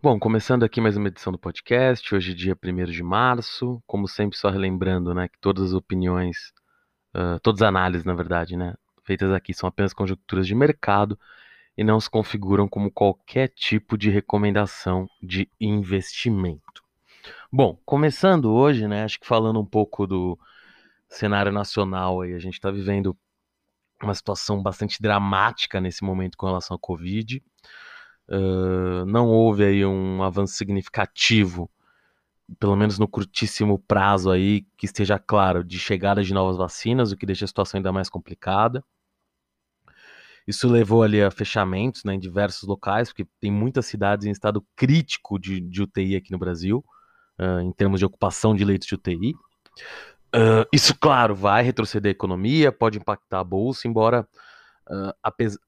Bom, começando aqui mais uma edição do podcast, hoje dia 1 de março, como sempre só relembrando, né, que todas as opiniões, uh, todas as análises, na verdade, né, feitas aqui são apenas conjecturas de mercado e não se configuram como qualquer tipo de recomendação de investimento. Bom, começando hoje, né, acho que falando um pouco do cenário nacional aí, a gente está vivendo uma situação bastante dramática nesse momento com relação à Covid, Uh, não houve aí um avanço significativo, pelo menos no curtíssimo prazo aí, que esteja claro, de chegada de novas vacinas, o que deixa a situação ainda mais complicada. Isso levou ali a fechamentos né, em diversos locais, porque tem muitas cidades em estado crítico de, de UTI aqui no Brasil, uh, em termos de ocupação de leitos de UTI. Uh, isso, claro, vai retroceder a economia, pode impactar a bolsa, embora Uh,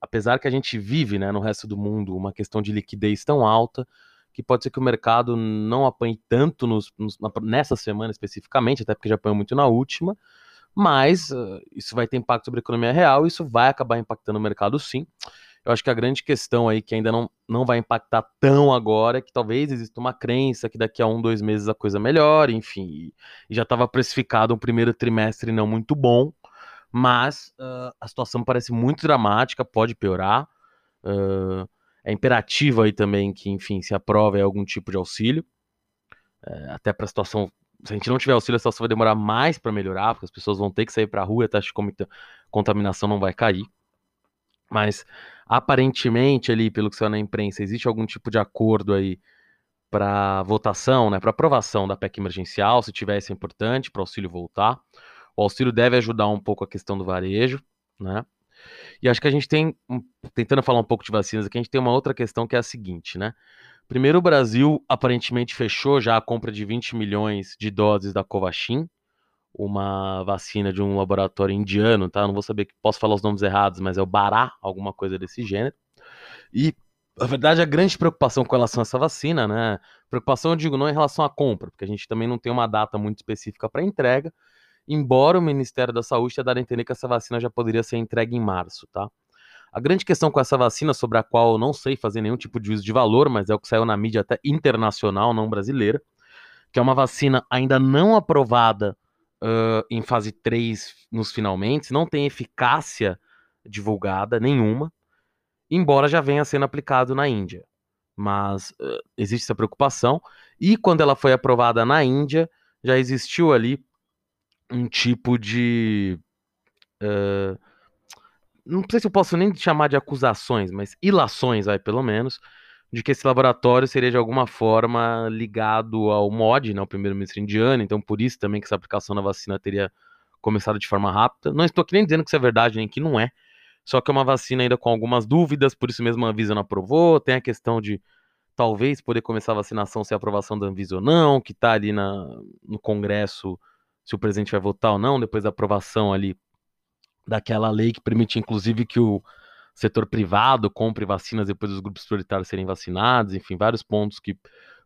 apesar que a gente vive né, no resto do mundo uma questão de liquidez tão alta que pode ser que o mercado não apanhe tanto nos, nos, nessa semana especificamente, até porque já apanhou muito na última, mas uh, isso vai ter impacto sobre a economia real, isso vai acabar impactando o mercado sim. Eu acho que a grande questão aí que ainda não, não vai impactar tão agora é que talvez exista uma crença que daqui a um, dois meses a coisa melhore, enfim, e, e já estava precificado um primeiro trimestre não muito bom, mas uh, a situação parece muito dramática, pode piorar. Uh, é imperativo aí também que, enfim, se aprove algum tipo de auxílio, uh, até para a situação. Se a gente não tiver auxílio, a situação vai demorar mais para melhorar, porque as pessoas vão ter que sair para a rua, a taxa de contaminação não vai cair. Mas aparentemente ali, pelo que saiu na imprensa, existe algum tipo de acordo aí para votação, né, para aprovação da PEC emergencial, se tiver isso é importante, para o auxílio voltar. O auxílio deve ajudar um pouco a questão do varejo, né? E acho que a gente tem, tentando falar um pouco de vacinas aqui, a gente tem uma outra questão que é a seguinte, né? Primeiro, o Brasil aparentemente fechou já a compra de 20 milhões de doses da Covaxin, uma vacina de um laboratório indiano, tá? Não vou saber, posso falar os nomes errados, mas é o Bará, alguma coisa desse gênero. E, na verdade, a grande preocupação com relação a essa vacina, né? Preocupação, eu digo, não em relação à compra, porque a gente também não tem uma data muito específica para entrega, embora o Ministério da Saúde tenha dado a entender que essa vacina já poderia ser entregue em março, tá? A grande questão com essa vacina, sobre a qual eu não sei fazer nenhum tipo de juízo de valor, mas é o que saiu na mídia até internacional, não brasileira, que é uma vacina ainda não aprovada uh, em fase 3 nos finalmente, não tem eficácia divulgada nenhuma, embora já venha sendo aplicado na Índia. Mas uh, existe essa preocupação, e quando ela foi aprovada na Índia, já existiu ali um tipo de. Uh, não sei se eu posso nem chamar de acusações, mas ilações, vai, pelo menos, de que esse laboratório seria de alguma forma ligado ao MOD, né, o primeiro-ministro indiano, então por isso também que essa aplicação da vacina teria começado de forma rápida. Não estou aqui nem dizendo que isso é verdade, nem que não é, só que é uma vacina ainda com algumas dúvidas, por isso mesmo a Anvisa não aprovou, tem a questão de talvez poder começar a vacinação sem aprovação da Anvisa ou não, que está ali na, no Congresso se o presidente vai votar ou não, depois da aprovação ali daquela lei que permite, inclusive, que o setor privado compre vacinas depois dos grupos prioritários serem vacinados, enfim, vários pontos que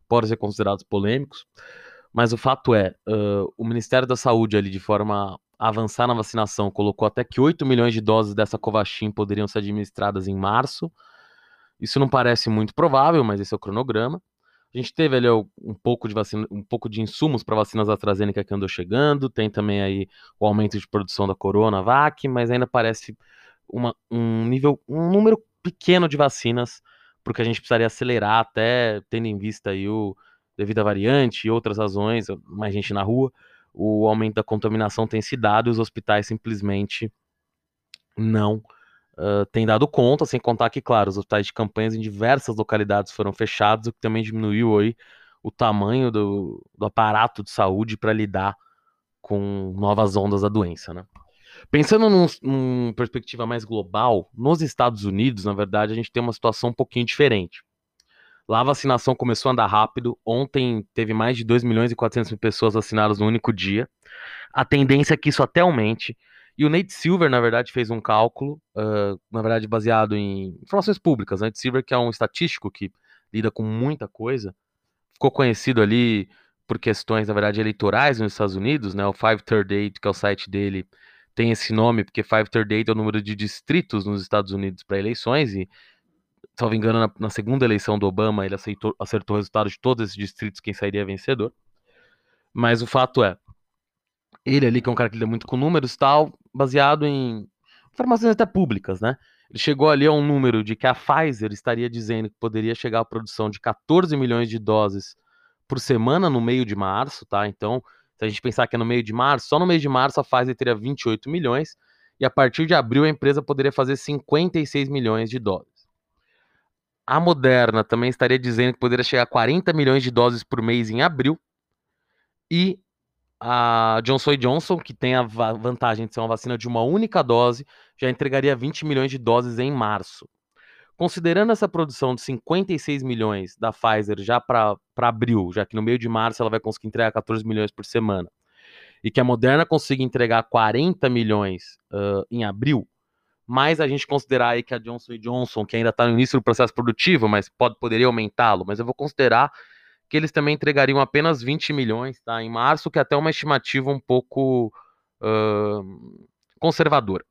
podem ser considerados polêmicos. Mas o fato é, uh, o Ministério da Saúde ali, de forma a avançar na vacinação, colocou até que 8 milhões de doses dessa Covaxin poderiam ser administradas em março. Isso não parece muito provável, mas esse é o cronograma. A gente teve ali um pouco de vacina, um pouco de insumos para vacinas AstraZeneca que andou chegando, tem também aí o aumento de produção da Coronavac, mas ainda parece uma, um nível, um número pequeno de vacinas, porque a gente precisaria acelerar até tendo em vista aí o devido à variante e outras razões, mais gente na rua, o aumento da contaminação tem se dado e os hospitais simplesmente não uh, tem dado conta, sem contar que, claro, os hospitais de campanhas em diversas localidades foram fechados, o que também diminuiu aí o tamanho do, do aparato de saúde para lidar com novas ondas da doença, né? Pensando num, numa perspectiva mais global, nos Estados Unidos, na verdade, a gente tem uma situação um pouquinho diferente. Lá a vacinação começou a andar rápido. Ontem teve mais de 2 milhões e 400 mil pessoas vacinadas no único dia. A tendência é que isso até aumente. E o Nate Silver, na verdade, fez um cálculo, uh, na verdade, baseado em informações públicas. Nate Silver, que é um estatístico que lida com muita coisa, ficou conhecido ali por questões, na verdade, eleitorais nos Estados Unidos, né? O 538, que é o site dele, tem esse nome porque 538 é o número de distritos nos Estados Unidos para eleições e salvo engano, na, na, segunda eleição do Obama, ele aceitou, acertou o resultado de todos esses distritos, quem sairia vencedor. Mas o fato é, ele ali, que é um cara que lida muito com números tal, baseado em informações até públicas, né? Ele chegou ali a um número de que a Pfizer estaria dizendo que poderia chegar à produção de 14 milhões de doses por semana no meio de março, tá? Então, se a gente pensar que é no meio de março, só no mês de março a Pfizer teria 28 milhões e a partir de abril a empresa poderia fazer 56 milhões de doses. A Moderna também estaria dizendo que poderia chegar a 40 milhões de doses por mês em abril. E a Johnson Johnson, que tem a vantagem de ser uma vacina de uma única dose, já entregaria 20 milhões de doses em março. Considerando essa produção de 56 milhões da Pfizer já para abril, já que no meio de março ela vai conseguir entregar 14 milhões por semana, e que a Moderna consiga entregar 40 milhões uh, em abril, mais a gente considerar aí que a Johnson Johnson, que ainda está no início do processo produtivo, mas pode, poderia aumentá-lo, mas eu vou considerar que eles também entregariam apenas 20 milhões tá, em março, que é até uma estimativa um pouco uh, conservadora.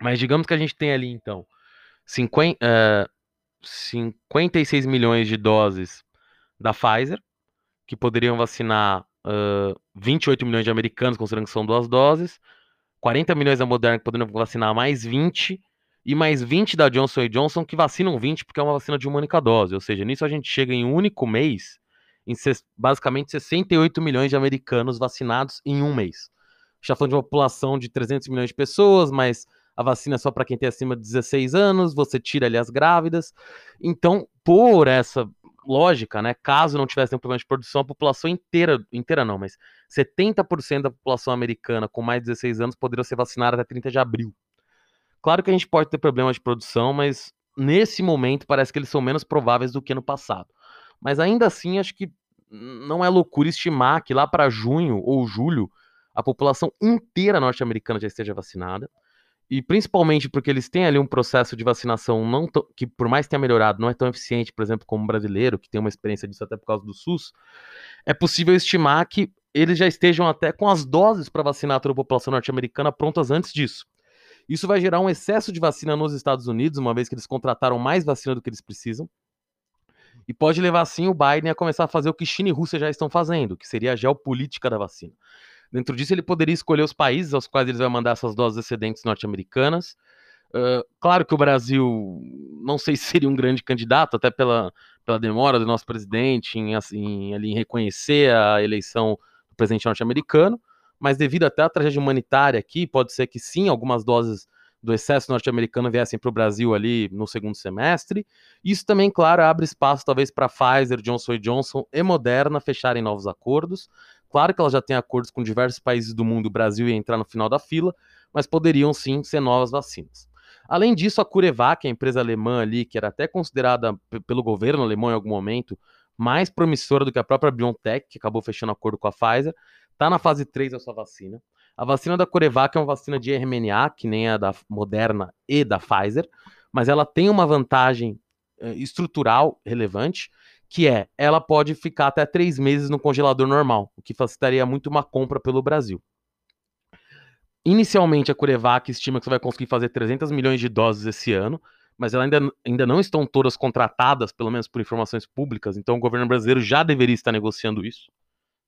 Mas digamos que a gente tem ali, então, 50, uh, 56 milhões de doses da Pfizer, que poderiam vacinar uh, 28 milhões de americanos, considerando que são duas doses, 40 milhões da Moderna, que poderiam vacinar mais 20, e mais 20 da Johnson Johnson, que vacinam 20, porque é uma vacina de uma única dose. Ou seja, nisso a gente chega em um único mês em basicamente 68 milhões de americanos vacinados em um mês. Já falando de uma população de 300 milhões de pessoas, mas a vacina é só para quem tem acima de 16 anos, você tira ali as grávidas. Então, por essa lógica, né, caso não tivesse nenhum problema de produção, a população inteira, inteira não, mas 70% da população americana com mais de 16 anos poderia ser vacinada até 30 de abril. Claro que a gente pode ter problemas de produção, mas nesse momento parece que eles são menos prováveis do que no passado. Mas ainda assim, acho que não é loucura estimar que lá para junho ou julho a população inteira norte-americana já esteja vacinada. E principalmente porque eles têm ali um processo de vacinação não que, por mais tenha melhorado, não é tão eficiente, por exemplo, como o brasileiro, que tem uma experiência disso até por causa do SUS, é possível estimar que eles já estejam até com as doses para vacinar toda a população norte-americana prontas antes disso. Isso vai gerar um excesso de vacina nos Estados Unidos, uma vez que eles contrataram mais vacina do que eles precisam e pode levar sim o Biden a começar a fazer o que China e Rússia já estão fazendo, que seria a geopolítica da vacina. Dentro disso, ele poderia escolher os países aos quais eles vão mandar essas doses excedentes norte-americanas. Uh, claro que o Brasil não sei se seria um grande candidato, até pela, pela demora do nosso presidente em, assim, ali, em reconhecer a eleição do presidente norte-americano, mas devido até à tragédia humanitária aqui, pode ser que sim, algumas doses do excesso norte-americano viessem para o Brasil ali no segundo semestre. Isso também, claro, abre espaço talvez para Pfizer, Johnson Johnson e Moderna fecharem novos acordos. Claro que ela já tem acordos com diversos países do mundo, o Brasil ia entrar no final da fila, mas poderiam sim ser novas vacinas. Além disso, a CureVac, a empresa alemã ali, que era até considerada pelo governo alemão em algum momento mais promissora do que a própria BioNTech, que acabou fechando acordo com a Pfizer, está na fase 3 da sua vacina. A vacina da Corevac é uma vacina de RMNA, que nem a da Moderna e da Pfizer, mas ela tem uma vantagem uh, estrutural relevante, que é ela pode ficar até três meses no congelador normal, o que facilitaria muito uma compra pelo Brasil. Inicialmente, a Corevac estima que você vai conseguir fazer 300 milhões de doses esse ano, mas ela ainda, ainda não estão todas contratadas, pelo menos por informações públicas, então o governo brasileiro já deveria estar negociando isso.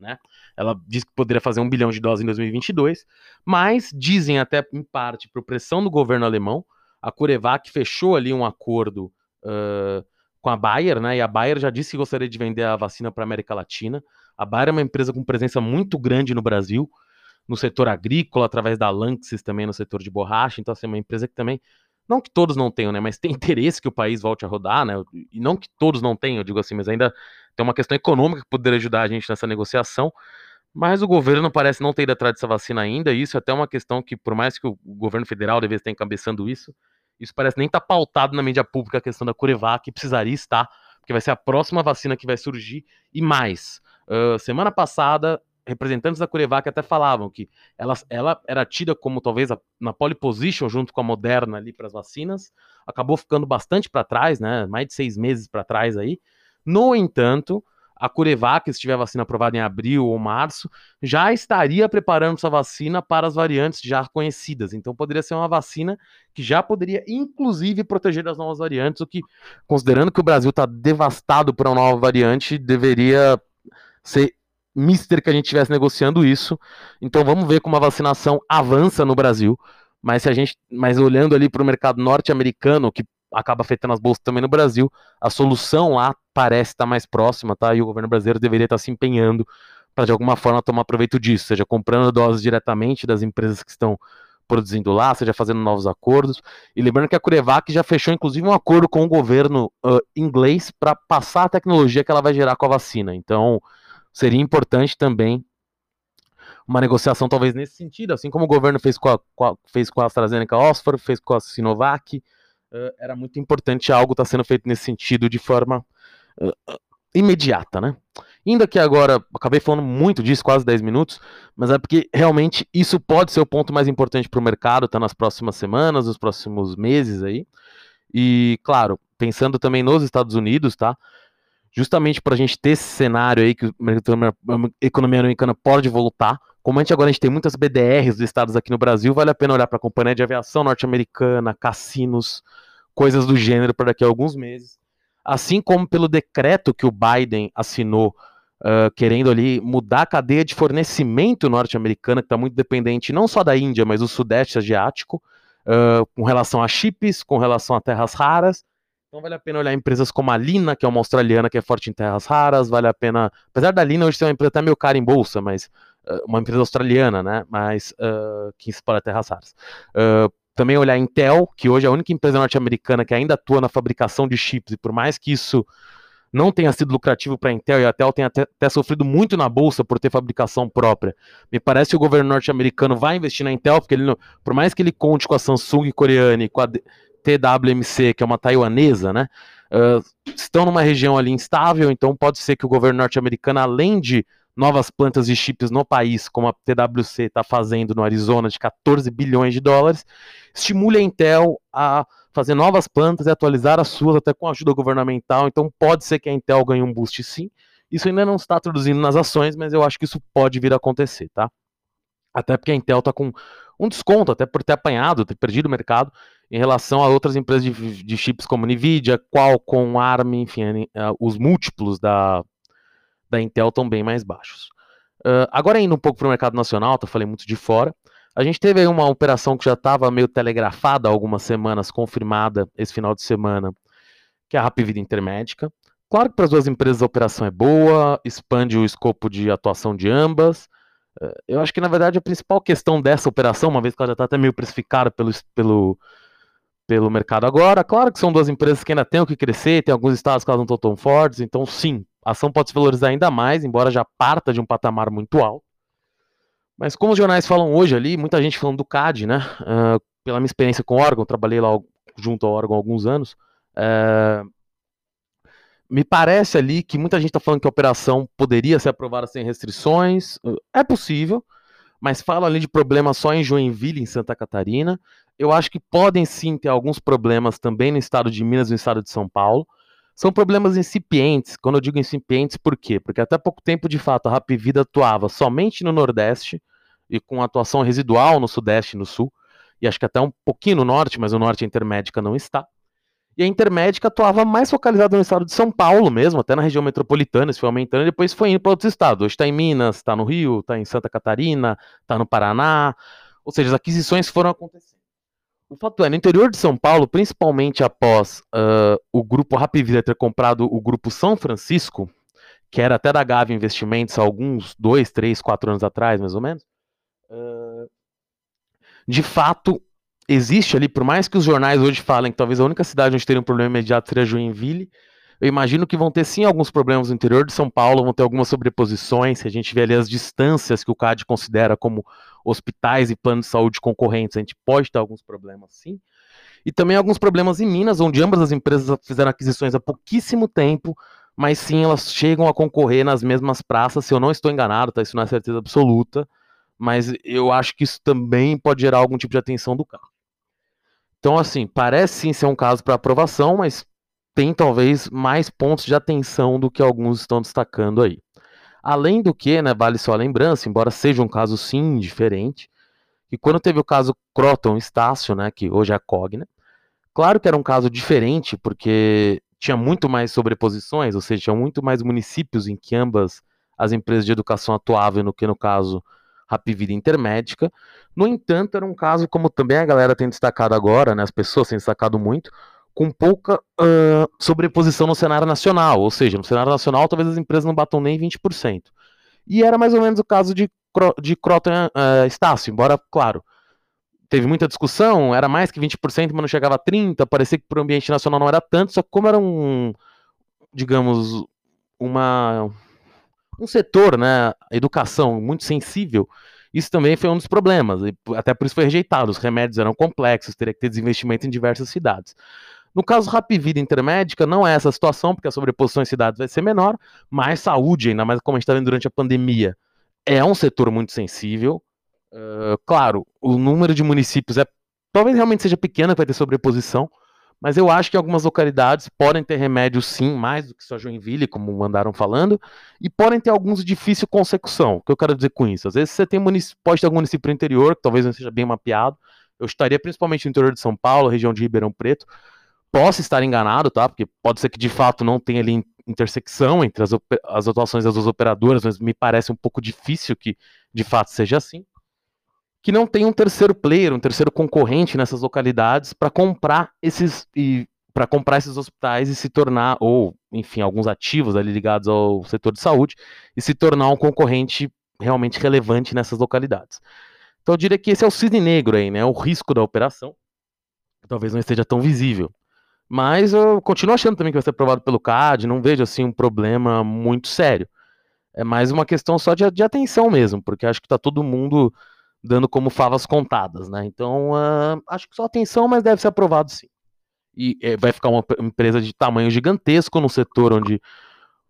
Né? Ela diz que poderia fazer um bilhão de doses em 2022, mas dizem até em parte por pressão do governo alemão, a CureVac fechou ali um acordo uh, com a Bayer, né? E a Bayer já disse que gostaria de vender a vacina para a América Latina. A Bayer é uma empresa com presença muito grande no Brasil, no setor agrícola, através da Lanxess também no setor de borracha. Então, assim, é uma empresa que também não que todos não tenham, né? Mas tem interesse que o país volte a rodar, né? E não que todos não tenham, eu digo assim, mas ainda tem uma questão econômica que poderia ajudar a gente nessa negociação. Mas o governo parece não ter ido atrás dessa vacina ainda, e isso é até uma questão que, por mais que o governo federal devesse estar encabeçando isso, isso parece nem estar tá pautado na mídia pública a questão da Curevac, que precisaria estar, porque vai ser a próxima vacina que vai surgir, e mais. Uh, semana passada, representantes da Curevac até falavam que ela, ela era tida como talvez a, na pole position junto com a Moderna ali para as vacinas, acabou ficando bastante para trás, né? Mais de seis meses para trás aí. No entanto, a Curevac, se tiver vacina aprovada em abril ou março, já estaria preparando sua vacina para as variantes já conhecidas. Então poderia ser uma vacina que já poderia, inclusive, proteger das novas variantes, o que, considerando que o Brasil está devastado por uma nova variante, deveria ser mister que a gente estivesse negociando isso. Então vamos ver como a vacinação avança no Brasil. Mas se a gente, mas olhando ali para o mercado norte-americano, que acaba afetando as bolsas também no Brasil, a solução lá parece estar mais próxima, tá? E o governo brasileiro deveria estar se empenhando para de alguma forma tomar proveito disso, seja comprando doses diretamente das empresas que estão produzindo lá, seja fazendo novos acordos. E lembrando que a Curevac já fechou inclusive um acordo com o governo uh, inglês para passar a tecnologia que ela vai gerar com a vacina. Então, seria importante também uma negociação talvez nesse sentido, assim como o governo fez com a, com a fez com a AstraZeneca Oxford, fez com a Sinovac, uh, era muito importante algo estar tá sendo feito nesse sentido de forma uh, imediata, né? Indo aqui agora, acabei falando muito disso, quase 10 minutos, mas é porque realmente isso pode ser o ponto mais importante para o mercado, tá nas próximas semanas, nos próximos meses aí. E, claro, pensando também nos Estados Unidos, tá? Justamente para a gente ter esse cenário aí que a economia americana pode voltar, como a gente agora a gente tem muitas BDRs listadas aqui no Brasil, vale a pena olhar para a companhia de aviação norte-americana, cassinos, coisas do gênero para daqui a alguns meses. Assim como pelo decreto que o Biden assinou, uh, querendo ali mudar a cadeia de fornecimento norte-americana, que está muito dependente não só da Índia, mas do Sudeste Asiático, uh, com relação a chips, com relação a terras raras. Então vale a pena olhar empresas como a Lina, que é uma australiana que é forte em terras raras, vale a pena, apesar da Lina hoje ser uma empresa até meio cara em bolsa, mas uma empresa australiana, né? Mas uh, que explora terras raras. Uh, também olhar a Intel, que hoje é a única empresa norte-americana que ainda atua na fabricação de chips, e por mais que isso não tenha sido lucrativo para a Intel, e a Intel tem até, até, sofrido muito na bolsa por ter fabricação própria. Me parece que o governo norte-americano vai investir na Intel, porque ele, por mais que ele conte com a Samsung coreana e com a TWMC, que é uma taiwanesa, né? Uh, estão numa região ali instável, então pode ser que o governo norte-americano, além de novas plantas de chips no país, como a TWC está fazendo no Arizona, de 14 bilhões de dólares, estimule a Intel a fazer novas plantas e atualizar as suas, até com ajuda governamental. Então, pode ser que a Intel ganhe um boost sim. Isso ainda não está traduzindo nas ações, mas eu acho que isso pode vir a acontecer, tá? Até porque a Intel está com um desconto, até por ter apanhado, ter perdido o mercado, em relação a outras empresas de, de chips como Nvidia, Qualcomm, ARM, enfim, os múltiplos da, da Intel estão bem mais baixos. Uh, agora indo um pouco para o mercado nacional, tá, falei muito de fora, a gente teve aí uma operação que já estava meio telegrafada há algumas semanas, confirmada esse final de semana, que é a Rapvida Intermédica. Claro que para as duas empresas a operação é boa, expande o escopo de atuação de ambas. Eu acho que, na verdade, a principal questão dessa operação, uma vez que ela já está até meio precificada pelo, pelo, pelo mercado agora, claro que são duas empresas que ainda têm o que crescer, tem alguns estados que elas não estão tão fortes, então sim, a ação pode se valorizar ainda mais, embora já parta de um patamar muito alto. Mas como os jornais falam hoje ali, muita gente falando do CAD, né? Uh, pela minha experiência com o órgão, trabalhei lá junto ao órgão há alguns anos. Uh, me parece ali que muita gente está falando que a operação poderia ser aprovada sem restrições. Uh, é possível, mas falam ali de problemas só em Joinville, em Santa Catarina. Eu acho que podem sim ter alguns problemas também no estado de Minas e no estado de São Paulo. São problemas incipientes. Quando eu digo incipientes, por quê? Porque até pouco tempo, de fato, a Rapvida atuava somente no Nordeste e com atuação residual no Sudeste e no Sul, e acho que até um pouquinho no Norte, mas o Norte a Intermédica não está. E a Intermédica atuava mais focalizada no estado de São Paulo mesmo, até na região metropolitana, isso foi aumentando, e depois foi indo para outros estados. Hoje está em Minas, está no Rio, está em Santa Catarina, está no Paraná. Ou seja, as aquisições foram acontecendo. O fato é, no interior de São Paulo, principalmente após uh, o grupo Rapvida ter comprado o grupo São Francisco, que era até da Gave Investimentos há alguns dois, três, quatro anos atrás, mais ou menos, uh, de fato existe ali, por mais que os jornais hoje falem que talvez a única cidade onde teria um problema imediato seria Joinville, eu imagino que vão ter sim alguns problemas no interior de São Paulo, vão ter algumas sobreposições, se a gente vê ali as distâncias que o CAD considera como hospitais e planos de saúde concorrentes, a gente pode ter alguns problemas sim. E também alguns problemas em Minas, onde ambas as empresas fizeram aquisições há pouquíssimo tempo, mas sim elas chegam a concorrer nas mesmas praças, se eu não estou enganado, tá? Isso não é certeza absoluta, mas eu acho que isso também pode gerar algum tipo de atenção do carro. Então, assim, parece sim ser um caso para aprovação, mas tem talvez mais pontos de atenção do que alguns estão destacando aí. Além do que, né, vale só a lembrança, embora seja um caso sim diferente, que quando teve o caso Croton Estácio, né, que hoje é a Cogna, claro que era um caso diferente, porque tinha muito mais sobreposições, ou seja, tinha muito mais municípios em que ambas as empresas de educação atuavam do que no caso Rapvida Intermédica. No entanto, era um caso, como também a galera tem destacado agora, né, as pessoas têm destacado muito, com pouca uh, sobreposição no cenário nacional, ou seja, no cenário nacional talvez as empresas não batam nem 20%. E era mais ou menos o caso de, de Croton uh, Estácio, embora, claro, teve muita discussão, era mais que 20%, mas não chegava a 30%, parecia que para o ambiente nacional não era tanto, só que como era um, digamos, uma, um setor, né, educação muito sensível, isso também foi um dos problemas, até por isso foi rejeitado, os remédios eram complexos, teria que ter desinvestimento em diversas cidades. No caso Rapvida Intermédica, não é essa situação, porque a sobreposição em cidades vai ser menor, mas saúde, ainda mais como a gente está vendo durante a pandemia, é um setor muito sensível. Uh, claro, o número de municípios é talvez realmente seja pequeno, vai ter sobreposição, mas eu acho que algumas localidades podem ter remédios sim, mais do que só Joinville, como mandaram falando, e podem ter alguns de difícil consecução. O que eu quero dizer com isso? Às vezes você tem pode ter algum município interior, que talvez não seja bem mapeado. Eu estaria principalmente no interior de São Paulo, região de Ribeirão Preto, Posso estar enganado, tá? Porque pode ser que de fato não tenha ali intersecção entre as, as atuações das duas operadoras, mas me parece um pouco difícil que de fato seja assim. Que não tem um terceiro player, um terceiro concorrente nessas localidades para comprar esses e para comprar esses hospitais e se tornar ou, enfim, alguns ativos ali ligados ao setor de saúde e se tornar um concorrente realmente relevante nessas localidades. Então eu diria que esse é o cisne negro aí, né? O risco da operação talvez não esteja tão visível. Mas eu continuo achando também que vai ser aprovado pelo CAD, não vejo assim um problema muito sério. É mais uma questão só de, de atenção mesmo, porque acho que está todo mundo dando como favas contadas, né? Então, uh, acho que só atenção, mas deve ser aprovado sim. E é, vai ficar uma empresa de tamanho gigantesco no setor onde,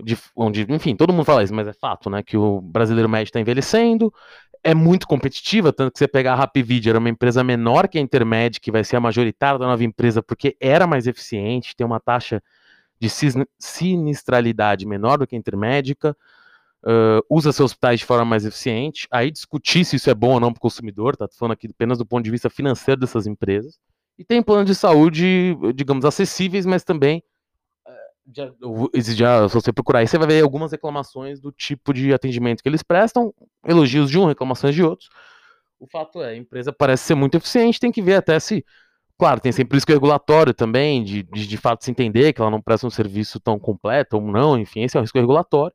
de, onde, enfim, todo mundo fala isso, mas é fato, né? Que o brasileiro médio está envelhecendo, é muito competitiva, tanto que você pegar a Rapvid, era uma empresa menor que a Intermed, que vai ser a majoritária da nova empresa, porque era mais eficiente, tem uma taxa de sinistralidade menor do que a Intermédica, uh, usa seus hospitais de forma mais eficiente. Aí discutir se isso é bom ou não para o consumidor, tá falando aqui apenas do ponto de vista financeiro dessas empresas. E tem planos de saúde, digamos, acessíveis, mas também já, já, se você procurar aí, você vai ver algumas reclamações do tipo de atendimento que eles prestam, elogios de um, reclamações de outros. O fato é, a empresa parece ser muito eficiente, tem que ver até se. Claro, tem sempre risco regulatório também, de, de, de fato se entender que ela não presta um serviço tão completo ou não, enfim, esse é o risco regulatório.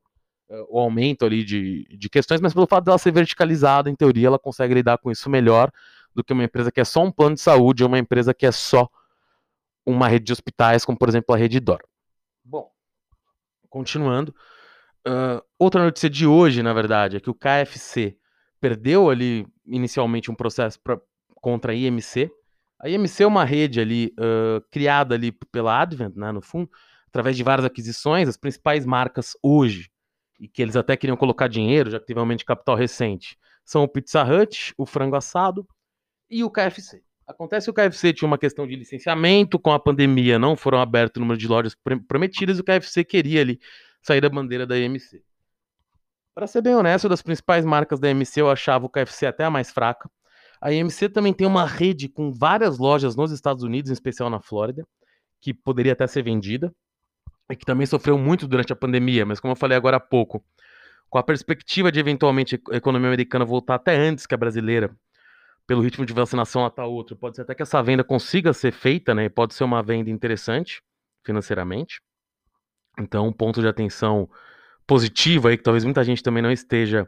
É, o aumento ali de, de questões, mas pelo fato dela ser verticalizada, em teoria, ela consegue lidar com isso melhor do que uma empresa que é só um plano de saúde ou uma empresa que é só uma rede de hospitais, como por exemplo a Rede Dor. Continuando. Uh, outra notícia de hoje, na verdade, é que o KFC perdeu ali inicialmente um processo pra, contra a IMC. A IMC é uma rede ali uh, criada ali pela Advent, né, no fundo, através de várias aquisições, as principais marcas hoje, e que eles até queriam colocar dinheiro, já que teve um aumento de capital recente, são o Pizza Hut, o Frango Assado e o KFC. Acontece que o KFC tinha uma questão de licenciamento, com a pandemia não foram abertos o número de lojas prometidas e o KFC queria ali sair da bandeira da EMC. Para ser bem honesto, das principais marcas da EMC, eu achava o KFC até a mais fraca. A EMC também tem uma rede com várias lojas nos Estados Unidos, em especial na Flórida, que poderia até ser vendida e que também sofreu muito durante a pandemia, mas como eu falei agora há pouco, com a perspectiva de eventualmente a economia americana voltar até antes que a brasileira, pelo ritmo de vacinação até outro, pode ser até que essa venda consiga ser feita, né? Pode ser uma venda interessante financeiramente. Então, um ponto de atenção positivo aí, que talvez muita gente também não esteja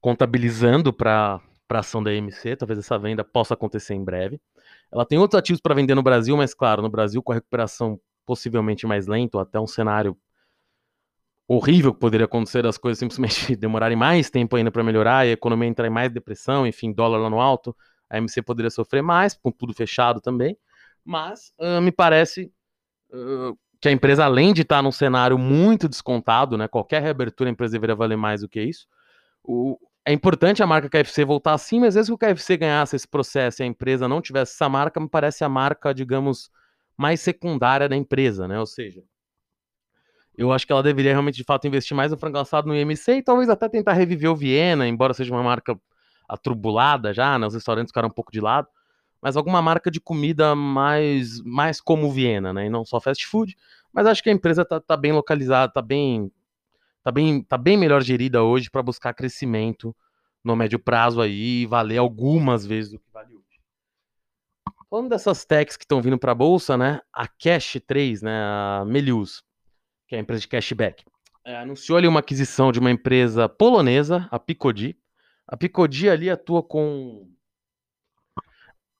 contabilizando para a ação da EMC, talvez essa venda possa acontecer em breve. Ela tem outros ativos para vender no Brasil, mas claro, no Brasil com a recuperação possivelmente mais lenta, ou até um cenário horrível que poderia acontecer as coisas simplesmente demorarem mais tempo ainda para melhorar e a economia entrar em mais depressão, enfim, dólar lá no alto, a MC poderia sofrer mais, com tudo fechado também. Mas uh, me parece uh, que a empresa, além de estar num cenário muito descontado, né, qualquer reabertura a empresa deveria valer mais do que isso. O, é importante a marca KFC voltar assim, mas vezes que o KFC ganhasse esse processo e a empresa não tivesse essa marca, me parece a marca, digamos, mais secundária da empresa, né? Ou seja, eu acho que ela deveria realmente, de fato, investir mais no frango assado no IMC e talvez até tentar reviver o Viena, embora seja uma marca atrubulada já, né? Os restaurantes ficaram um pouco de lado. Mas alguma marca de comida mais, mais como Viena, né? E não só fast food. Mas acho que a empresa tá, tá bem localizada, tá bem, tá bem, tá bem melhor gerida hoje para buscar crescimento no médio prazo aí e valer algumas vezes o que vale hoje. Falando dessas techs que estão vindo para a bolsa, né? A Cash 3, né? A Melius, que é a empresa de cashback, é, anunciou ali uma aquisição de uma empresa polonesa, a Picodi. A Picodi ali atua com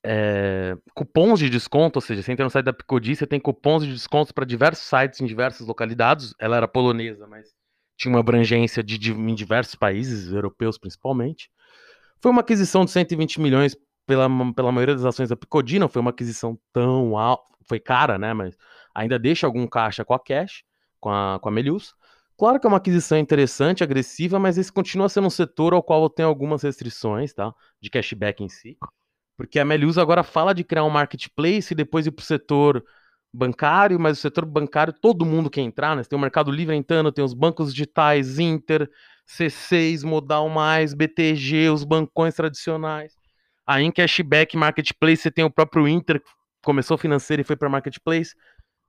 é, cupons de desconto, ou seja, você entra no site da Picodi, você tem cupons de descontos para diversos sites em diversas localidades. Ela era polonesa, mas tinha uma abrangência de, de, em diversos países, europeus principalmente. Foi uma aquisição de 120 milhões pela, pela maioria das ações da Picodi, não foi uma aquisição tão alta, foi cara, né, mas ainda deixa algum caixa com a Cash com a, com a Melius. Claro que é uma aquisição interessante, agressiva, mas esse continua sendo um setor ao qual tem algumas restrições, tá? De cashback em si. Porque a Melius agora fala de criar um marketplace e depois ir para o setor bancário, mas o setor bancário todo mundo quer entrar, né? Você tem o Mercado Livre entrando, tem os bancos digitais, Inter, C6, Modal Mais, BTG, os bancões tradicionais. Aí em cashback marketplace você tem o próprio Inter, que começou financeiro e foi para marketplace.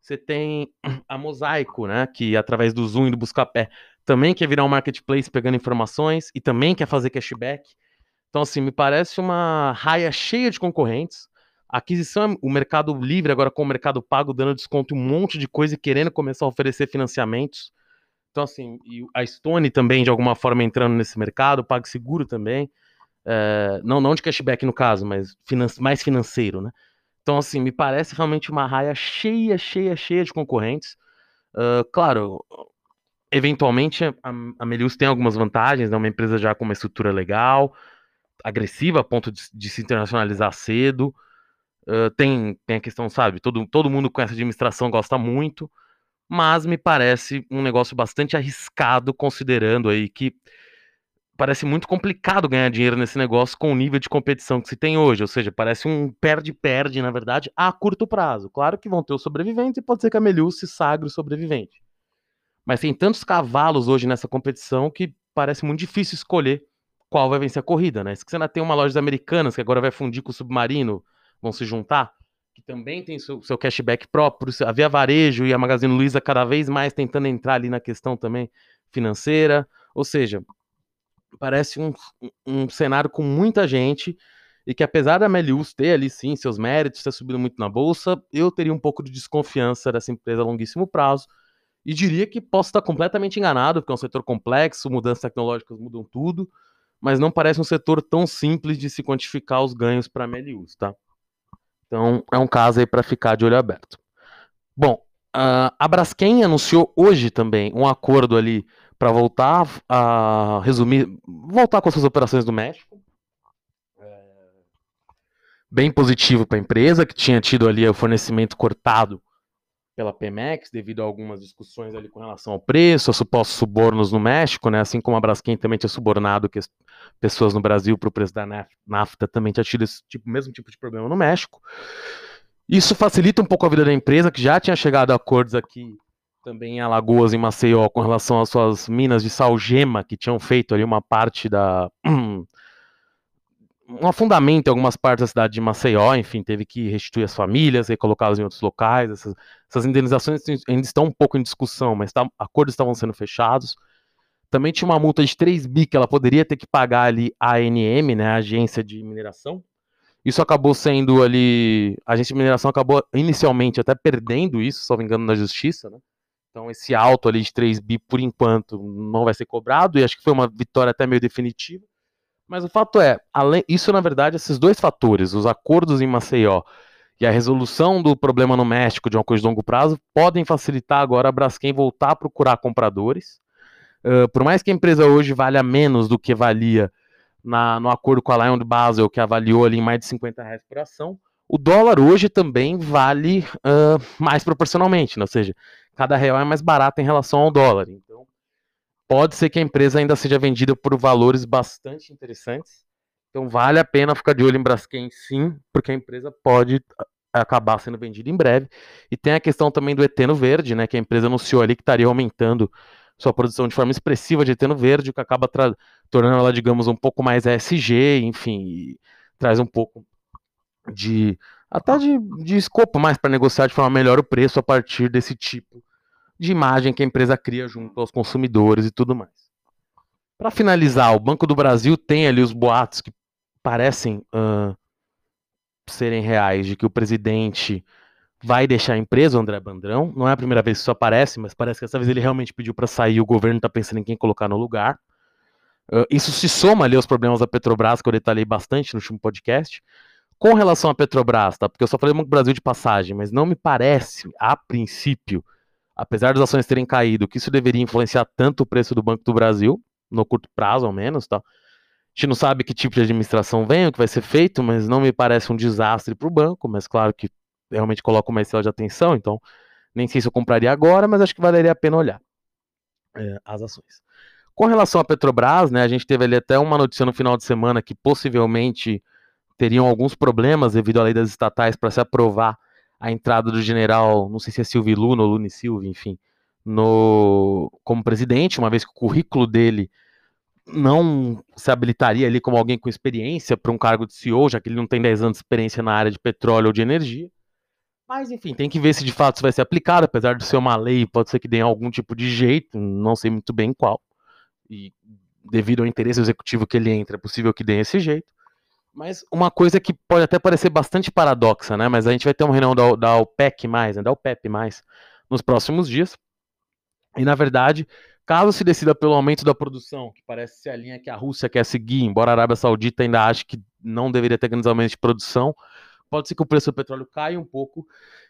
Você tem a Mosaico, né? Que através do Zoom e do Buscapé também quer virar um marketplace pegando informações e também quer fazer cashback. Então, assim, me parece uma raia cheia de concorrentes. A aquisição, o mercado livre, agora com o mercado pago, dando desconto um monte de coisa e querendo começar a oferecer financiamentos. Então, assim, a Stone também, de alguma forma, entrando nesse mercado, PagSeguro também. É, não, não de cashback no caso, mas finan mais financeiro, né? Então, assim, me parece realmente uma raia cheia, cheia, cheia de concorrentes. Uh, claro, eventualmente a, a Melius tem algumas vantagens, é né? uma empresa já com uma estrutura legal, agressiva a ponto de, de se internacionalizar cedo. Uh, tem, tem a questão, sabe, todo, todo mundo com essa administração gosta muito, mas me parece um negócio bastante arriscado, considerando aí que parece muito complicado ganhar dinheiro nesse negócio com o nível de competição que se tem hoje. Ou seja, parece um perde-perde, na verdade, a curto prazo. Claro que vão ter os sobreviventes e pode ser que a Melius se sagre o sobrevivente. Mas tem tantos cavalos hoje nessa competição que parece muito difícil escolher qual vai vencer a corrida, né? Se você ainda tem uma loja americanas que agora vai fundir com o Submarino, vão se juntar, que também tem seu, seu cashback próprio, a Via Varejo e a Magazine Luiza cada vez mais tentando entrar ali na questão também financeira. Ou seja, parece um, um cenário com muita gente e que apesar da Melius ter ali sim seus méritos, ter subido muito na bolsa, eu teria um pouco de desconfiança dessa empresa a longuíssimo prazo e diria que posso estar completamente enganado, porque é um setor complexo, mudanças tecnológicas mudam tudo, mas não parece um setor tão simples de se quantificar os ganhos para a Melius, tá? Então é um caso aí para ficar de olho aberto. Bom, a Braskem anunciou hoje também um acordo ali para voltar a resumir, voltar com as suas operações do México. É, bem positivo para a empresa, que tinha tido ali o fornecimento cortado pela Pemex, devido a algumas discussões ali com relação ao preço, a supostos subornos no México, né? Assim como a Braskem também tinha subornado que as pessoas no Brasil para o preço da nafta também tinha tido esse tipo, mesmo tipo de problema no México. Isso facilita um pouco a vida da empresa, que já tinha chegado a acordos aqui também em Alagoas, em Maceió, com relação às suas minas de salgema, que tinham feito ali uma parte da. um afundamento em algumas partes da cidade de Maceió, enfim, teve que restituir as famílias, recolocá-las em outros locais. Essas, essas, indenizações ainda estão um pouco em discussão, mas tá, acordos estavam sendo fechados. Também tinha uma multa de 3 bi que ela poderia ter que pagar ali a ANM, né, a agência de mineração. Isso acabou sendo ali. A agência de mineração acabou inicialmente até perdendo isso, só me engano, na justiça, né? Então esse alto ali de 3 bi, por enquanto, não vai ser cobrado, e acho que foi uma vitória até meio definitiva. Mas o fato é, além, isso na verdade, esses dois fatores, os acordos em Maceió e a resolução do problema no México de uma coisa de longo prazo, podem facilitar agora a Braskem voltar a procurar compradores. Uh, por mais que a empresa hoje valha menos do que valia na, no acordo com a Lion Basel, que avaliou ali em mais de 50 reais por ação, o dólar hoje também vale uh, mais proporcionalmente, né? ou seja, cada real é mais barato em relação ao dólar. Então, pode ser que a empresa ainda seja vendida por valores bastante interessantes. Então, vale a pena ficar de olho em Braskem, sim, porque a empresa pode acabar sendo vendido em breve. E tem a questão também do eteno verde, né, que a empresa anunciou ali que estaria aumentando sua produção de forma expressiva de eteno verde, o que acaba tornando ela, digamos, um pouco mais ESG, enfim, traz um pouco de até de, de escopo mais para negociar de forma melhor o preço a partir desse tipo de imagem que a empresa cria junto aos consumidores e tudo mais. Para finalizar, o Banco do Brasil tem ali os boatos que parecem uh, serem reais de que o presidente vai deixar a empresa, o André Bandrão. Não é a primeira vez que isso aparece, mas parece que dessa vez ele realmente pediu para sair o governo está pensando em quem colocar no lugar. Uh, isso se soma ali aos problemas da Petrobras, que eu detalhei bastante no último podcast. Com relação à Petrobras, tá? Porque eu só falei Banco Brasil de passagem, mas não me parece, a princípio, apesar das ações terem caído, que isso deveria influenciar tanto o preço do Banco do Brasil, no curto prazo ao menos, tá? A gente não sabe que tipo de administração vem, o que vai ser feito, mas não me parece um desastre para o banco, mas claro que realmente coloca uma estrela de atenção, então nem sei se eu compraria agora, mas acho que valeria a pena olhar é, as ações. Com relação à Petrobras, né, a gente teve ali até uma notícia no final de semana que possivelmente teriam alguns problemas devido à lei das estatais para se aprovar a entrada do general, não sei se é Silvio Luna ou Lune Silva, enfim, no, como presidente, uma vez que o currículo dele não se habilitaria ali como alguém com experiência para um cargo de CEO, já que ele não tem 10 anos de experiência na área de petróleo ou de energia. Mas, enfim, tem que ver se de fato isso vai ser aplicado, apesar de ser uma lei, pode ser que dê algum tipo de jeito, não sei muito bem qual. E devido ao interesse executivo que ele entra, é possível que dê esse jeito. Mas uma coisa que pode até parecer bastante paradoxa, né? Mas a gente vai ter uma reunião da, da OPEC, né? da OPEP, nos próximos dias. E, na verdade, caso se decida pelo aumento da produção, que parece ser a linha que a Rússia quer seguir, embora a Arábia Saudita ainda ache que não deveria ter grandes aumentos de produção, pode ser que o preço do petróleo caia um pouco.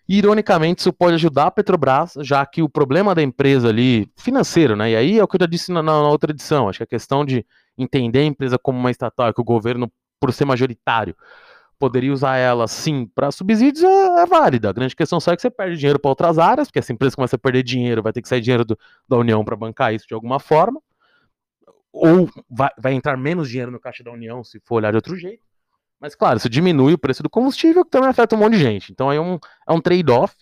E, ironicamente, isso pode ajudar a Petrobras, já que o problema da empresa ali, financeiro, né? E aí é o que eu já disse na, na outra edição, acho que a questão de entender a empresa como uma estatal, que o governo, por ser majoritário, poderia usar ela sim para subsídios é, é, válida. A grande questão só é que você perde dinheiro para outras áreas, porque essa empresa começa a perder dinheiro, vai ter que sair dinheiro do, da União para bancar isso de alguma forma, ou vai, vai entrar menos dinheiro no caixa da União se for olhar de outro jeito. Mas, claro, isso diminui o preço do combustível, que também afeta um monte de gente. Então, aí é um, é um trade-off.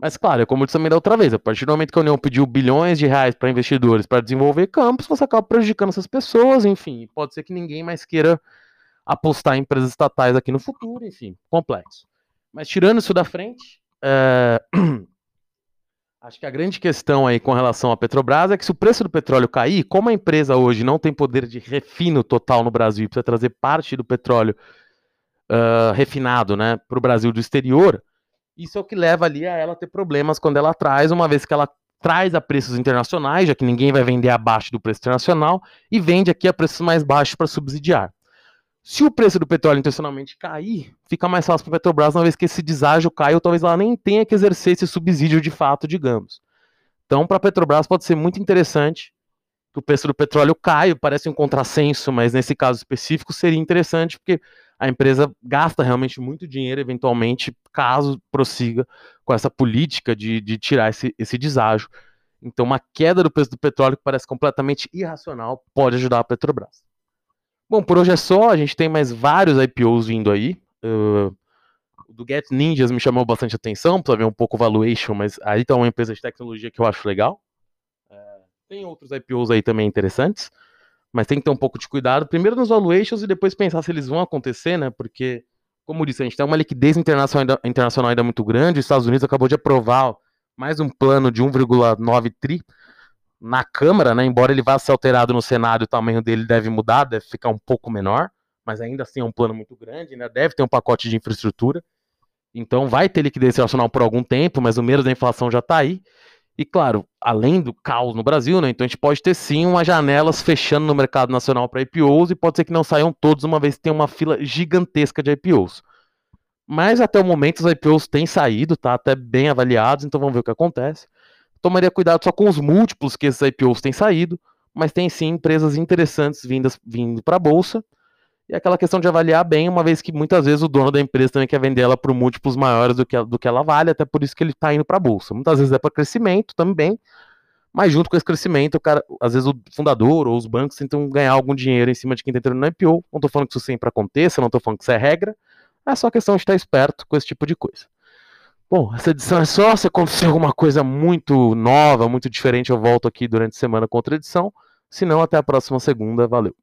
Mas, claro, é como eu disse também da outra vez, a partir do momento que a União pediu bilhões de reais para investidores para desenvolver campos, você acaba prejudicando essas pessoas, enfim. Pode ser que ninguém mais queira apostar em empresas estatais aqui no futuro, enfim, complexo. Mas, tirando isso da frente, é... acho que a grande questão aí com relação à Petrobras é que se o preço do petróleo cair, como a empresa hoje não tem poder de refino total no Brasil e precisa trazer parte do petróleo uh, refinado né, para o Brasil do exterior, isso é o que leva ali a ela ter problemas quando ela traz, uma vez que ela traz a preços internacionais, já que ninguém vai vender abaixo do preço internacional, e vende aqui a preços mais baixos para subsidiar. Se o preço do petróleo intencionalmente cair, fica mais fácil para a Petrobras, uma vez que esse deságio cai, ou talvez ela nem tenha que exercer esse subsídio de fato, digamos. Então, para a Petrobras pode ser muito interessante que o preço do petróleo caia, parece um contrassenso, mas nesse caso específico seria interessante, porque a empresa gasta realmente muito dinheiro, eventualmente, caso prossiga com essa política de, de tirar esse, esse deságio. Então, uma queda do preço do petróleo que parece completamente irracional pode ajudar a Petrobras. Bom, por hoje é só, a gente tem mais vários IPOs vindo aí. Uh, do Get Ninjas me chamou bastante atenção, para ver um pouco o valuation, mas aí tá uma empresa de tecnologia que eu acho legal. Uh, tem outros IPOs aí também interessantes mas tem que ter um pouco de cuidado, primeiro nos valuations e depois pensar se eles vão acontecer, né? Porque, como disse, a gente tem uma liquidez internacional ainda, internacional ainda muito grande, os Estados Unidos acabou de aprovar mais um plano de 1,9 tri na Câmara, né? Embora ele vá ser alterado no Senado, o tamanho dele deve mudar, deve ficar um pouco menor, mas ainda assim é um plano muito grande, né? Deve ter um pacote de infraestrutura. Então vai ter liquidez internacional por algum tempo, mas o medo da inflação já está aí. E claro, além do caos no Brasil, né, então a gente pode ter sim umas janelas fechando no mercado nacional para IPOs e pode ser que não saiam todos uma vez que tem uma fila gigantesca de IPOs. Mas até o momento os IPOs têm saído, tá até bem avaliados, então vamos ver o que acontece. Tomaria cuidado só com os múltiplos que esses IPOs têm saído, mas tem sim empresas interessantes vindas vindo para a bolsa. E aquela questão de avaliar bem, uma vez que muitas vezes o dono da empresa também quer vender ela por múltiplos maiores do que, do que ela vale, até por isso que ele está indo para a bolsa. Muitas vezes é para crescimento também, mas junto com esse crescimento, o cara, às vezes o fundador ou os bancos tentam ganhar algum dinheiro em cima de quem está entrando no IPO. Não estou falando que isso sempre aconteça, não estou falando que isso é regra, É só questão de estar esperto com esse tipo de coisa. Bom, essa edição é só. Se acontecer alguma coisa muito nova, muito diferente, eu volto aqui durante a semana com outra edição. Se não, até a próxima segunda. Valeu.